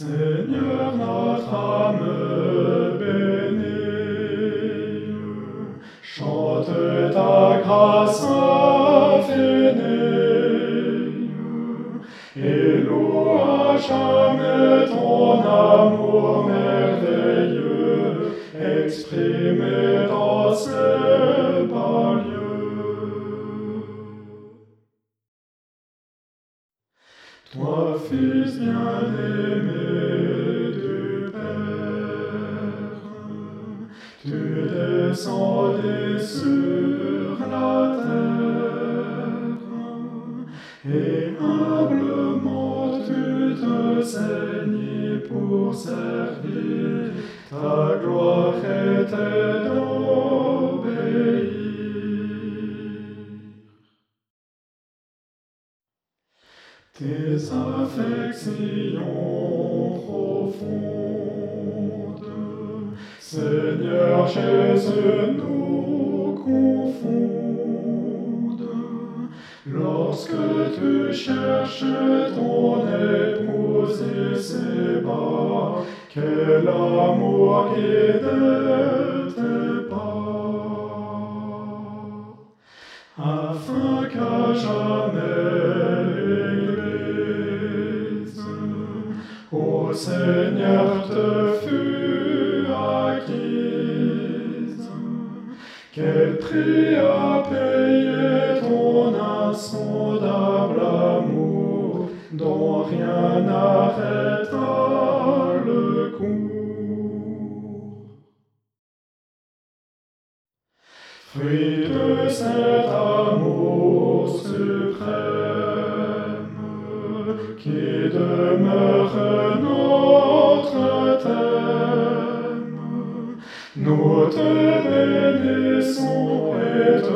Seigneur notre âme bénie, chante ta grâce infinie. Et loue à jamais ton amour merveilleux. Exprimé dans ces bas. Toi, Fils bien-aimé tu descendais sur la terre et humblement tu te saignis pour servir, ta gloire était d'obéir. Tes affections Seigneur Jésus, nous confondent. Lorsque tu cherches ton épouse ses bas, quel amour guide tes pas, afin qu'à jamais l'Église au Seigneur te fût quel prix a payé ton insondable amour, dont rien n'arrêta le cours. Fruit de cet amour suprême qui te bene benesmo et